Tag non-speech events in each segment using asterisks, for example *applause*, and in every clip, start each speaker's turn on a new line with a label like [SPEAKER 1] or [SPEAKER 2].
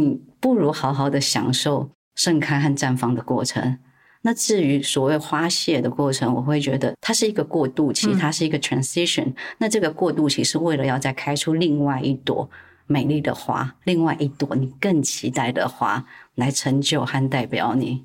[SPEAKER 1] 你不如好好的享受盛开和绽放的过程。那至于所谓花谢的过程，我会觉得它是一个过渡期，它是一个 transition。嗯。那这个过渡期是为了要再开出另外一朵美丽的花，另外一朵你更期待的花来成就和代表你。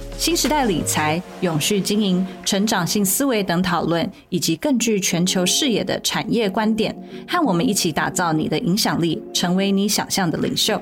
[SPEAKER 2] 新时代理财、永续经营、成长性思维等讨论，以及更具全球视野的产业观点，和我们一起打造你的影响力，成为你想象的领袖。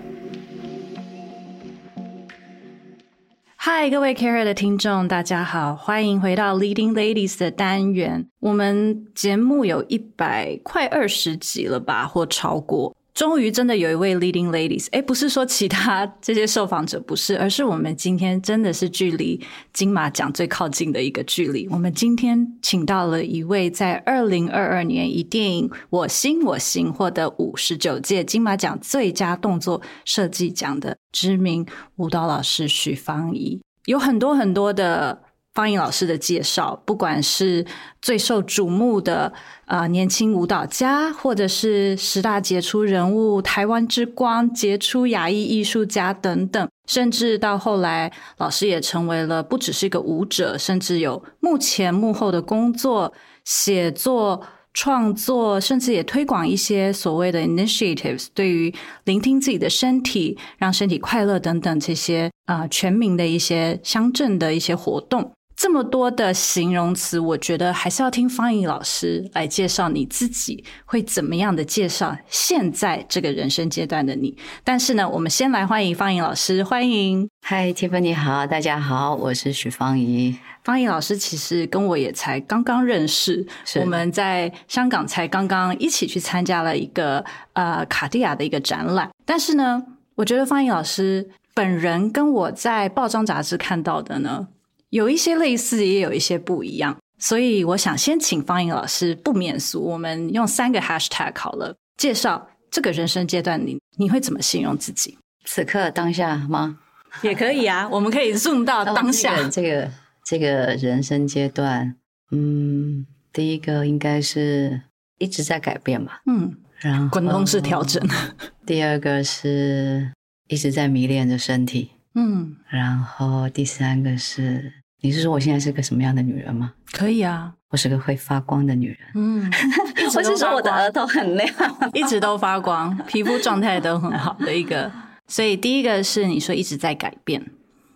[SPEAKER 2] 嗨，各位 CAREhER 的听众，大家好，欢迎回到 Leading Ladies 的单元。我们节目有一百快二十集了吧，或超过。终于真的有一位 Leading Ladies，诶，不是说其他这些受访者不是，而是我们今天真的是距离金马奖最靠近的一个距离。我们今天请到了一位在二零二二年以电影《我心我行》获得五十九届金马奖最佳动作设计奖的知名舞蹈老师许芳宜，有很多很多的。芳宜老师的介绍，不管是最受瞩目的啊、年轻舞蹈家，或者是十大杰出人物、台湾之光、杰出亚裔艺术家等等，甚至到后来，老师也成为了不只是一个舞者，甚至有幕前幕后的工作、写作、创作，甚至也推广一些所谓的 initiatives，对于聆听自己的身体、让身体快乐等等这些啊、全民的一些乡镇的一些活动。这么多的形容词，我觉得还是要听方颖老师来介绍你自己，会怎么样的介绍现在这个人生阶段的你？但是呢，我们先来欢迎方颖老师，欢迎。
[SPEAKER 1] 嗨，Tiffany 好，大家好，我是许芳宜。
[SPEAKER 2] 芳宜老师其实跟我也才刚刚认识，我们在香港才刚刚一起去参加了一个呃卡地亚的一个展览。但是呢，我觉得芳宜老师本人跟我在报章杂志看到的呢。有一些类似，也有一些不一样，所以我想先请方颖老师不免俗，我们用三个 hashtag 好了，介绍这个人生阶段你，你你会怎么形容自己？
[SPEAKER 1] 此刻当下吗？
[SPEAKER 2] 也可以啊，*laughs* 我们可以 zoom 到当下。
[SPEAKER 1] 这个、这个、这个人生阶段，嗯，第一个应该是一直在改变吧，
[SPEAKER 2] 嗯，然后滚动式调整。*laughs*
[SPEAKER 1] 第二个是一直在迷恋着身体。
[SPEAKER 2] 嗯，
[SPEAKER 1] 然后第三个是，你是说我现在是个什么样的女人吗？
[SPEAKER 2] 可以啊，
[SPEAKER 1] 我是个会发光的女人。
[SPEAKER 2] 嗯，*laughs*
[SPEAKER 1] 我是说我的额头很亮，
[SPEAKER 2] 一直都发光，皮肤状态都很好的一个。*laughs* 所以第一个是你说一直在改变，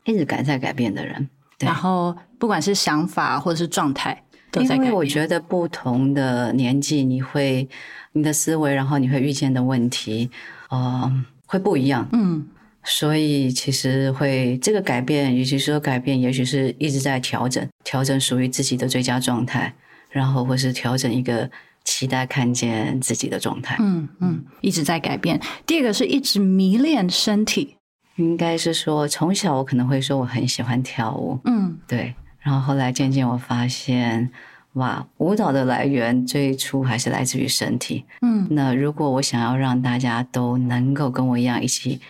[SPEAKER 1] 一直改在改变的人。对，
[SPEAKER 2] 然后不管是想法或者是状态都在改变。
[SPEAKER 1] 因为我觉得不同的年纪，你会你的思维，然后你会遇见的问题，呃，会不一样。
[SPEAKER 2] 嗯。
[SPEAKER 1] 所以其实会这个改变，与其说改变，也许是一直在调整，调整属于自己的最佳状态，然后或是调整一个期待看见自己的状态。
[SPEAKER 2] 嗯嗯，一直在改变。第二个是一直迷恋身体，
[SPEAKER 1] 应该是说从小我可能会说我很喜欢跳舞。
[SPEAKER 2] 嗯，
[SPEAKER 1] 对。然后后来渐渐我发现，哇，舞蹈的来源最初还是来自于身体。
[SPEAKER 2] 嗯，
[SPEAKER 1] 那如果我想要让大家都能够跟我一样一起。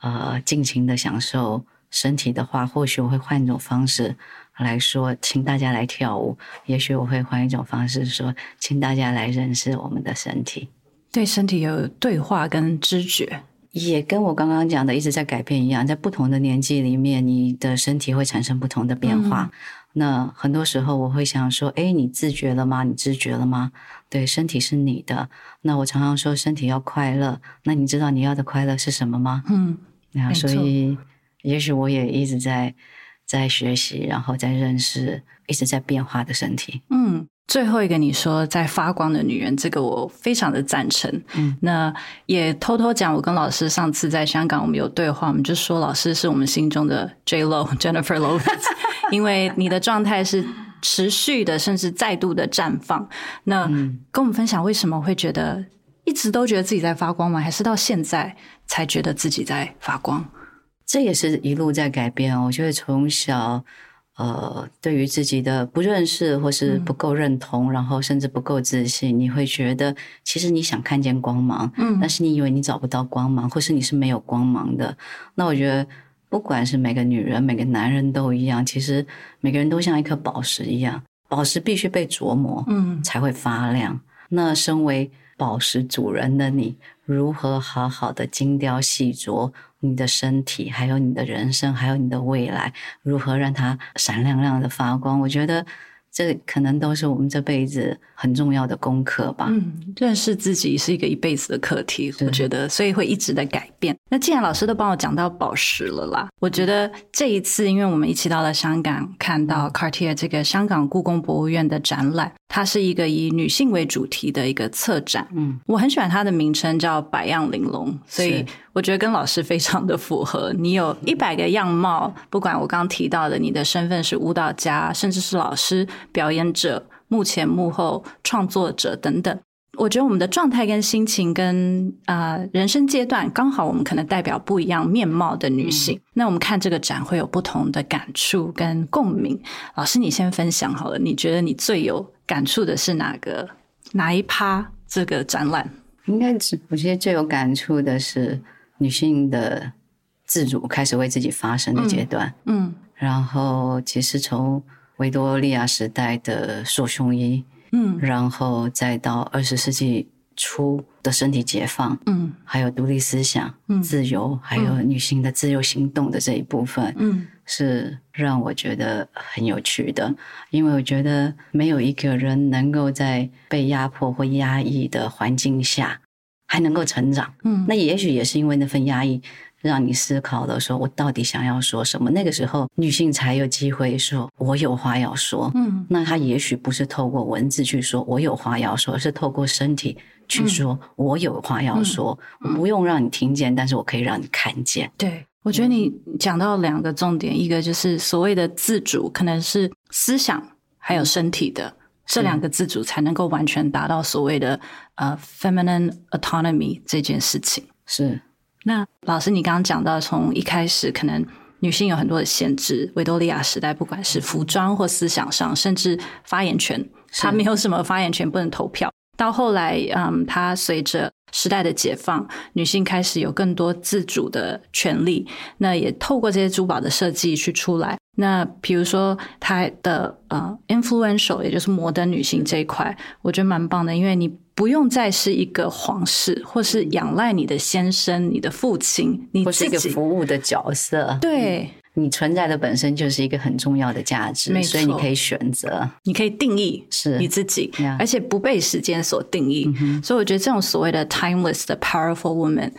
[SPEAKER 1] 呃，尽情的享受身体的话，或许我会换一种方式来说，请大家来跳舞。也许我会换一种方式说，请大家来认识我们的身体。
[SPEAKER 2] 对身体有对话跟知觉，
[SPEAKER 1] 也跟我刚刚讲的一直在改变一样，在不同的年纪里面，你的身体会产生不同的变化。嗯、那很多时候我会想说，诶，你自觉了吗？你知觉了吗？对，身体是你的。那我常常说，身体要快乐。那你知道你要的快乐是什么吗？
[SPEAKER 2] 嗯。
[SPEAKER 1] 那所以，也许我也一直在在学习，然后在认识一直在变化的身体。
[SPEAKER 2] 嗯，最后一个你说在发光的女人，这个我非常的赞成。
[SPEAKER 1] 嗯，
[SPEAKER 2] 那也偷偷讲，我跟老师上次在香港我们有对话，我们就说老师是我们心中的 J Lo *laughs* Jennifer Lopez，*laughs* 因为你的状态是持续的，甚至再度的绽放。那跟我们分享为什么会觉得一直都觉得自己在发光吗？还是到现在？才觉得自己在发光，
[SPEAKER 1] 这也是一路在改变。我觉得从小，呃，对于自己的不认识或是不够认同，嗯、然后甚至不够自信，你会觉得其实你想看见光芒，嗯，但是你以为你找不到光芒，或是你是没有光芒的。那我觉得，不管是每个女人、每个男人都一样，其实每个人都像一颗宝石一样，宝石必须被琢磨，嗯，才会发亮。嗯、那身为宝石主人的你，如何好好的精雕细琢你的身体，还有你的人生，还有你的未来，如何让它闪亮亮的发光？我觉得。这可能都是我们这辈子很重要的功课吧。
[SPEAKER 2] 嗯，认识自己是一个一辈子的课题，我觉得，所以会一直在改变。那既然老师都帮我讲到宝石了啦，我觉得这一次，因为我们一起到了香港，看到 Cartier 这个香港故宫博物院的展览，它是一个以女性为主题的一个策展。嗯，我很喜欢它的名称叫“百样玲珑”，所以。我觉得跟老师非常的符合。你有一百个样貌，不管我刚刚提到的，你的身份是舞蹈家，甚至是老师、表演者、幕前幕后创作者等等。我觉得我们的状态跟心情跟啊、呃、人生阶段，刚好我们可能代表不一样面貌的女性。嗯、那我们看这个展会有不同的感触跟共鸣。老师，你先分享好了，你觉得你最有感触的是哪个哪一趴？这个展览
[SPEAKER 1] 应该是，我觉得最有感触的是。女性的自主开始为自己发声的阶段，嗯，嗯，然后其实从维多利亚时代的束胸衣，嗯，然后再到二十世纪初的身体解放，嗯，还有独立思想、嗯、自由，还有女性的自由行动的这一部分，嗯，是让我觉得很有趣的，因为我觉得没有一个人能够在被压迫或压抑的环境下。还能够成长，嗯，那也许也是因为那份压抑，让你思考了，说我到底想要说什么？那个时候，女性才有机会说，我有话要说，嗯，那她也许不是透过文字去说，我有话要说，而是透过身体去说，我有话要说，我不用让你听见，但是我可以让你看见。
[SPEAKER 2] 对，我觉得你讲到两个重点，一个就是所谓的自主，可能是思想还有身体的。这两个自主才能够完全达到所谓的呃、uh, feminine autonomy 这件事情。
[SPEAKER 1] 是。
[SPEAKER 2] 那老师，你刚刚讲到，从一开始可能女性有很多的限制，维多利亚时代，不管是服装或思想上，甚至发言权，她没有什么发言权，不能投票。到后来，嗯，她随着时代的解放，女性开始有更多自主的权利。那也透过这些珠宝的设计去出来。那比如说她的呃，influential，也就是摩登女性这一块，我觉得蛮棒的，因为你不用再是一个皇室，或是仰赖你的先生、你的父亲，你
[SPEAKER 1] 或是一个服务的角色。
[SPEAKER 2] 对。
[SPEAKER 1] 你存在的本身就是一个很重要的价值，所以你可以选择，
[SPEAKER 2] 你可以定义是你自己，而且不被时间所定义。所以我觉得这种所谓的 timeless 的 powerful woman，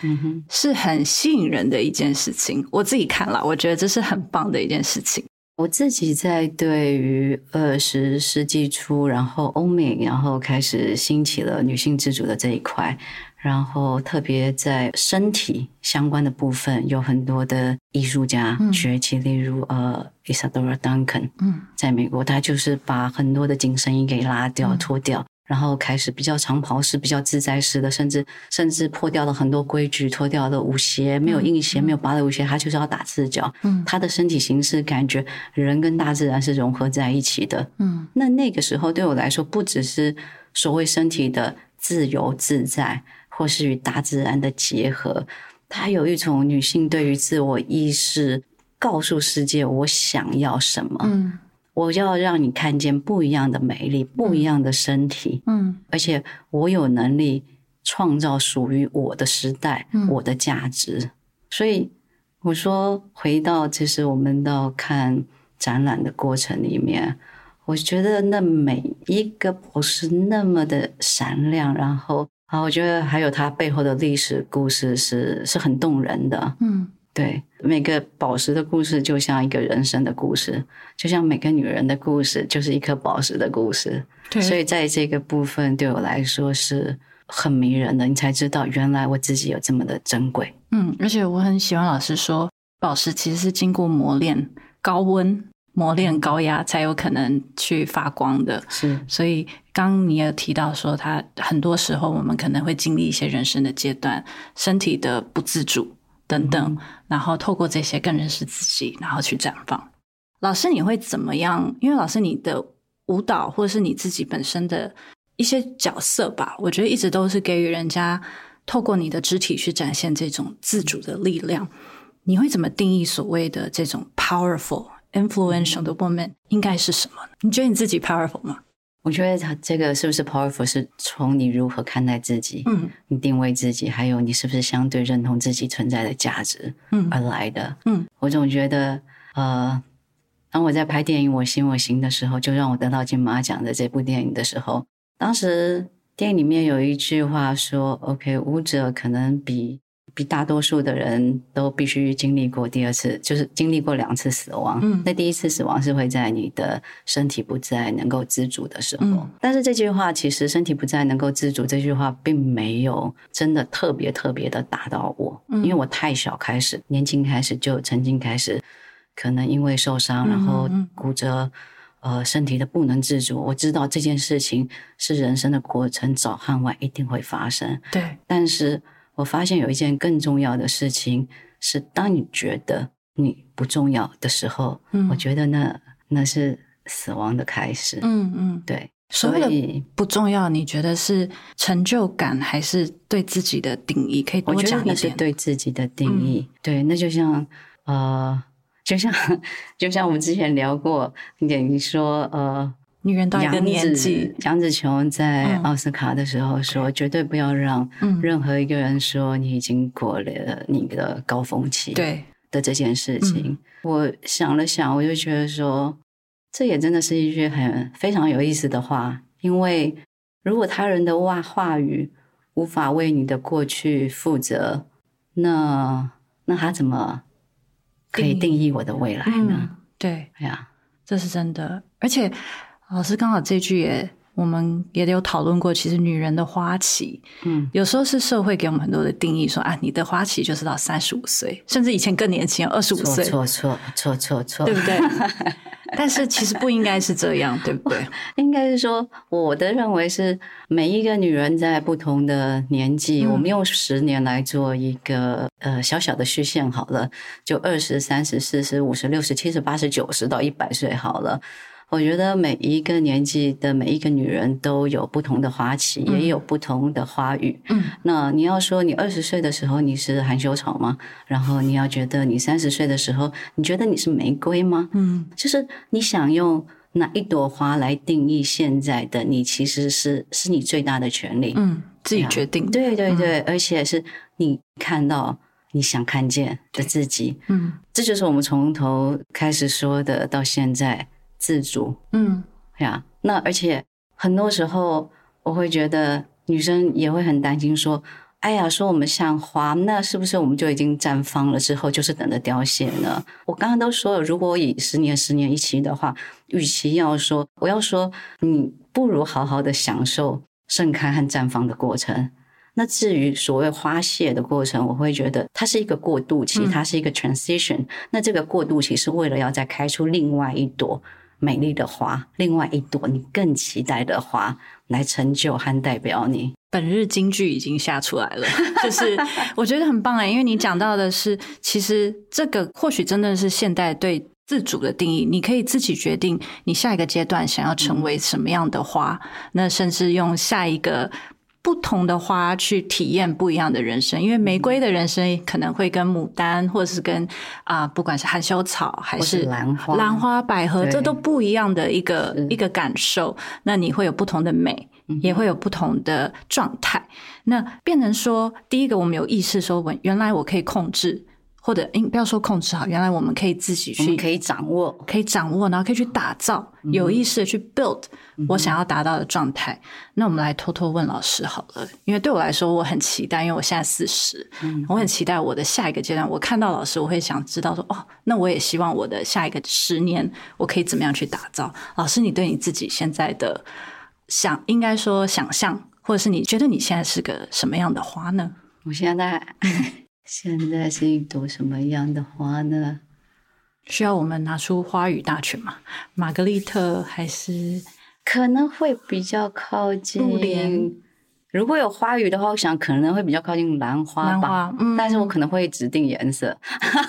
[SPEAKER 2] 是很吸引人的一件事情。我自己看了，我觉得这是很棒的一件事情。
[SPEAKER 1] 我自己在对于二十世纪初，然后欧美，然后开始兴起了女性自主的这一块。然后特别在身体相关的部分，有很多的艺术家崛起，嗯、例如呃，Isadora Duncan，嗯，在美国，他就是把很多的紧身衣给拉掉、脱掉，嗯、然后开始比较长袍式、比较自在式的，甚至甚至破掉了很多规矩，脱掉了舞鞋，没有硬鞋，嗯、没有芭蕾舞鞋，他就是要打赤脚。嗯，他的身体形式感觉人跟大自然是融合在一起的。嗯，那那个时候对我来说，不只是所谓身体的自由自在。或是与大自然的结合，它有一种女性对于自我意识，告诉世界我想要什么。嗯，我要让你看见不一样的美丽，不一样的身体。嗯，而且我有能力创造属于我的时代，嗯，我的价值。所以我说，回到其实我们到看展览的过程里面，我觉得那每一个宝石那么的闪亮，然后。啊，我觉得还有它背后的历史故事是是很动人的。嗯，对，每个宝石的故事就像一个人生的故事，就像每个女人的故事就是一颗宝石的故事。对，所以在这个部分对我来说是很迷人的，你才知道原来我自己有这么的珍贵。
[SPEAKER 2] 嗯，而且我很喜欢老师说，宝石其实是经过磨练、高温。磨练高压才有可能去发光的，
[SPEAKER 1] 是。
[SPEAKER 2] 所以刚你也提到说，他很多时候我们可能会经历一些人生的阶段，身体的不自主等等，嗯、然后透过这些更认识自己，然后去绽放。老师，你会怎么样？因为老师你的舞蹈或者是你自己本身的一些角色吧，我觉得一直都是给予人家透过你的肢体去展现这种自主的力量。你会怎么定义所谓的这种 powerful、influential 的 woman 应该是什么？你觉得你自己 powerful 吗？
[SPEAKER 1] 我觉得他这个是不是 powerful 是从你如何看待自己，嗯，你定位自己，还有你是不是相对认同自己存在的价值，嗯，而来的，嗯，我总觉得，呃，当我在拍电影《我行我行》的时候，就让我得到金马奖的这部电影的时候，当时电影里面有一句话说：“OK，舞者可能比。”比大多数的人都必须经历过第二次，就是经历过两次死亡。嗯，那第一次死亡是会在你的身体不再能够自主的时候。嗯，但是这句话其实“身体不再能够自主”这句话并没有真的特别特别的打到我，嗯，因为我太小开始，年轻开始就曾经开始，可能因为受伤，然后骨折，呃，身体的不能自主。我知道这件事情是人生的过程，早和晚一定会发生。
[SPEAKER 2] 对，
[SPEAKER 1] 但是。我发现有一件更重要的事情是，当你觉得你不重要的时候，嗯，我觉得那那是死亡的开始。嗯嗯，对。所以
[SPEAKER 2] 不重要，你觉得是成就感还是对自己的定义？可以多讲一点。
[SPEAKER 1] 我觉得那是对自己的定义。嗯、对，那就像呃，就像 *laughs* 就像我们之前聊过，你说呃。
[SPEAKER 2] 女人到一个年纪，
[SPEAKER 1] 杨紫琼在奥斯卡的时候说：“绝对不要让任何一个人说你已经过了你的高峰期。”对的这件事情，我想了想，我就觉得说，这也真的是一句很非常有意思的话。因为如果他人的话话语无法为你的过去负责，那那他怎么可以定义我的未来呢？
[SPEAKER 2] 对，
[SPEAKER 1] 哎呀，
[SPEAKER 2] 这是真的，而且。老师刚好这句也，我们也有讨论过。其实女人的花期，嗯，有时候是社会给我们很多的定义，说啊，你的花期就是到三十五岁，甚至以前更年轻，二十五岁。
[SPEAKER 1] 错错错错错，
[SPEAKER 2] 对不对？*laughs* 但是其实不应该是这样，对不对？*laughs*
[SPEAKER 1] 应该是说，我的认为是每一个女人在不同的年纪，嗯、我们用十年来做一个呃小小的虚线好了，就二十、三十、四十、五十、六十、七十、八十、九十到一百岁好了。我觉得每一个年纪的每一个女人都有不同的花期，嗯、也有不同的花语。嗯，那你要说你二十岁的时候你是含羞草吗？然后你要觉得你三十岁的时候，你觉得你是玫瑰吗？嗯，就是你想用哪一朵花来定义现在的你，其实是是你最大的权利。
[SPEAKER 2] 嗯，自己决定。
[SPEAKER 1] 对对对，嗯、而且是你看到你想看见的自己。嗯，这就是我们从头开始说的，到现在。自主，嗯，呀，那而且很多时候我会觉得女生也会很担心，说，哎呀，说我们像花，那是不是我们就已经绽放了之后就是等着凋谢呢？我刚刚都说了，如果以十年、十年一期的话，与其要说，我要说，你不如好好的享受盛开和绽放的过程。那至于所谓花谢的过程，我会觉得它是一个过渡期，它是一个 transition。嗯。那这个过渡期是为了要再开出另外一朵。美丽的花，另外一朵你更期待的花，来成就和代表你。
[SPEAKER 2] 本日金句已经下出来了，*laughs* 就是我觉得很棒哎，因为你讲到的是，其实这个或许真的是现代对自主的定义，你可以自己决定你下一个阶段想要成为什么样的花，那甚至用下一个。不同的花去体验不一样的人生，因为玫瑰的人生可能会跟牡丹，或者是跟啊、呃，不管是含羞草还是兰花、兰花、百合，这都不一样的一个一个感受。那你会有不同的美，也会有不同的状态。那变成说，第一个我们有意识说，我原来我可以控制。或者，不要说控制好，原来我们可以自己去，
[SPEAKER 1] 可以掌握，
[SPEAKER 2] 可以掌握，然后可以去打造，有意识的去 build 我想要达到的状态。嗯、那我们来偷偷问老师好了，因为对我来说，我很期待，因为我现在四十、嗯，我很期待我的下一个阶段。我看到老师，我会想知道说，哦，那我也希望我的下一个十年，我可以怎么样去打造？老师，你对你自己现在的想，应该说想象，或者是你觉得你现在是个什么样的花呢？
[SPEAKER 1] 我现在。现在是一朵什么样的花呢？
[SPEAKER 2] 需要我们拿出花语大全吗？玛格丽特还是
[SPEAKER 1] 可能会比较靠近布莲。如果有花语的话，我想可能会比较靠近兰花吧。花，嗯，但是我可能会指定颜色。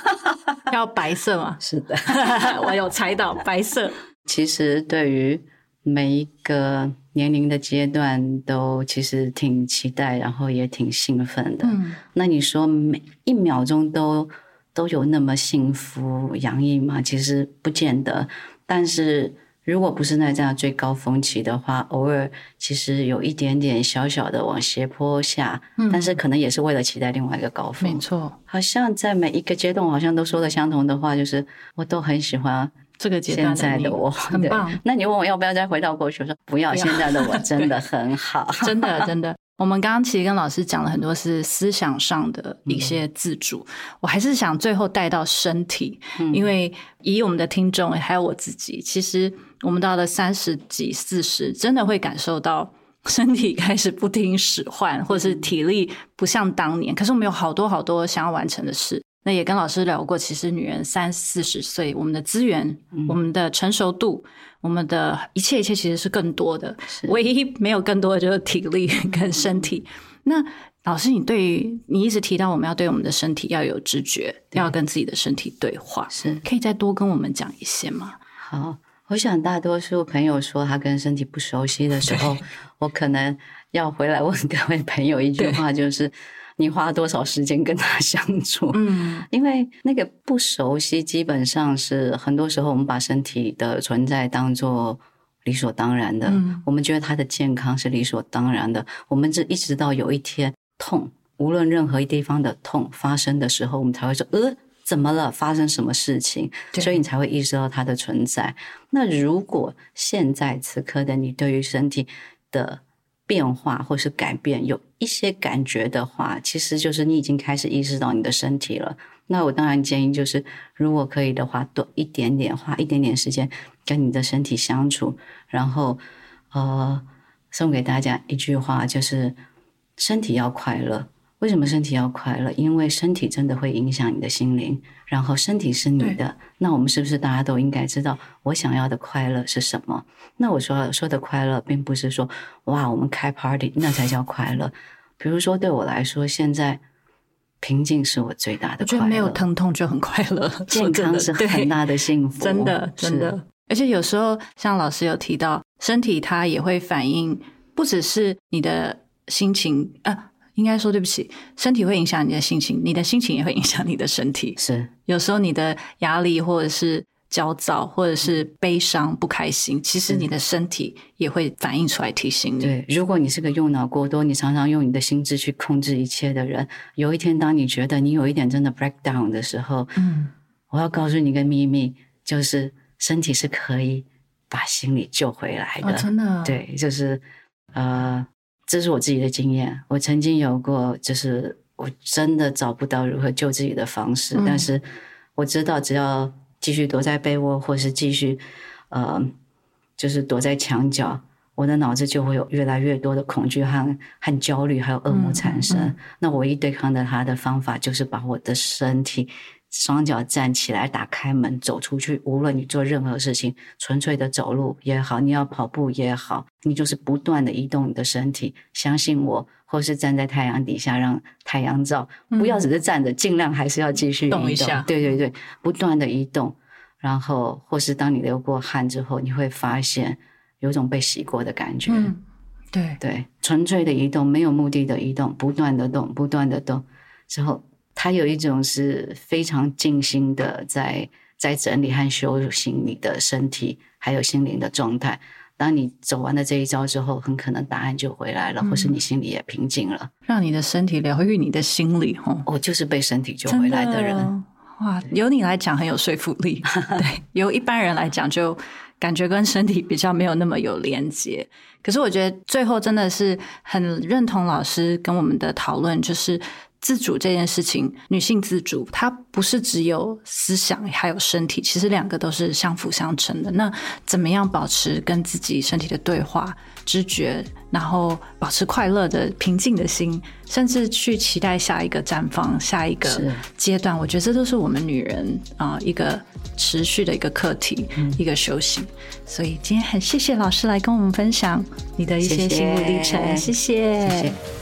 [SPEAKER 1] *laughs*
[SPEAKER 2] 要白色吗？*laughs*
[SPEAKER 1] 是的，*laughs*
[SPEAKER 2] 我有猜到白色。
[SPEAKER 1] 其实对于每一个年龄的阶段，都其实挺期待，然后也挺兴奋的。嗯，那你说每一秒钟都都有那么幸福洋溢吗？其实不见得。但是如果不是在这样最高峰期的话，偶尔其实有一点点小小的往斜坡下，嗯，但是可能也是为了期待另外一个高峰。
[SPEAKER 2] 没错，
[SPEAKER 1] 好像在每一个阶段，好像都说的相同的话，就是我都很喜欢。
[SPEAKER 2] 这个阶段
[SPEAKER 1] 现在的我
[SPEAKER 2] 很棒。
[SPEAKER 1] 那你问我要不要再回到过去？我说不要，现在的我真的很好，*laughs*
[SPEAKER 2] 真的真的。我们刚刚其实跟老师讲了很多是思想上的一些自主，嗯、我还是想最后带到身体，嗯、因为以我们的听众还有我自己，其实我们到了三十几、四十，真的会感受到身体开始不听使唤，或者是体力不像当年。可是我们有好多好多想要完成的事。那也跟老师聊过，其实女人三四十岁，我们的资源、嗯、我们的成熟度、我们的一切一切其实是更多的，唯一没有更多的就是体力跟身体。嗯、那老师，你对于你一直提到我们要对我们的身体要有知觉，要跟自己的身体对话，是可以再多跟我们讲一些吗？
[SPEAKER 1] 好，我想大多数朋友说他跟身体不熟悉的时候，我可能要回来问各位朋友一句话，就是。你花多少时间跟他相处？嗯，因为那个不熟悉，基本上是很多时候我们把身体的存在当做理所当然的。嗯，我们觉得他的健康是理所当然的。我们这一直到有一天痛，无论任何一地方的痛发生的时候，我们才会说：呃，怎么了？发生什么事情？所以你才会意识到它的存在。那如果现在此刻的你对于身体的变化或是改变有一些感觉的话，其实就是你已经开始意识到你的身体了。那我当然建议就是，如果可以的话，多一点点花一点点时间跟你的身体相处，然后呃，送给大家一句话，就是身体要快乐。为什么身体要快乐？因为身体真的会影响你的心灵。然后身体是你的，那我们是不是大家都应该知道我想要的快乐是什么？那我说说的快乐，并不是说哇，我们开 party 那才叫快乐。比如说对我来说，现在平静是我最大的快乐。
[SPEAKER 2] 我觉得没有疼痛就很快乐，*laughs*
[SPEAKER 1] 健康是很大的幸福。
[SPEAKER 2] 真的，真的。是而且有时候像老师有提到，身体它也会反映，不只是你的心情啊。应该说对不起，身体会影响你的心情，你的心情也会影响你的身体。
[SPEAKER 1] 是，
[SPEAKER 2] 有时候你的压力或者是焦躁，或者是悲伤、不开心，其实你的身体也会反映出来提醒你。
[SPEAKER 1] 对，如果你是个用脑过多，你常常用你的心智去控制一切的人，有一天当你觉得你有一点真的 breakdown 的时候，嗯，我要告诉你一个秘密，就是身体是可以把心理救回来的。
[SPEAKER 2] 哦，真的？
[SPEAKER 1] 对，就是呃。这是我自己的经验。我曾经有过，就是我真的找不到如何救自己的方式，嗯、但是我知道，只要继续躲在被窝，或是继续，呃，就是躲在墙角，我的脑子就会有越来越多的恐惧和和焦虑，还有恶魔产生。嗯嗯、那唯一对抗的他的方法，就是把我的身体。双脚站起来，打开门，走出去。无论你做任何事情，纯粹的走路也好，你要跑步也好，你就是不断的移动你的身体。相信我，或是站在太阳底下，让太阳照，不要只是站着，嗯、尽量还是要继续移动。动一下。对对对，不断的移动。然后，或是当你流过汗之后，你会发现有种被洗过的感觉。
[SPEAKER 2] 嗯、对
[SPEAKER 1] 对，纯粹的移动，没有目的的移动，不断的动，不断的动之后。它有一种是非常静心的在，在在整理和修行你的身体还有心灵的状态。当你走完了这一招之后，很可能答案就回来了，嗯、或是你心里也平静了，
[SPEAKER 2] 让你的身体疗愈你的心理。哦，
[SPEAKER 1] 我就是被身体救回来的人。
[SPEAKER 2] 的哇，由你来讲很有说服力。*laughs* 对，由一般人来讲就感觉跟身体比较没有那么有连接。可是我觉得最后真的是很认同老师跟我们的讨论，就是。自主这件事情，女性自主，它不是只有思想，还有身体，其实两个都是相辅相成的。那怎么样保持跟自己身体的对话、知觉，然后保持快乐的、平静的心，甚至去期待下一个绽放、下一个阶段？我觉得这都是我们女人啊、呃、一个持续的一个课题，嗯、一个修行。所以今天很谢谢老师来跟我们分享你的一些心路历程，谢谢。谢谢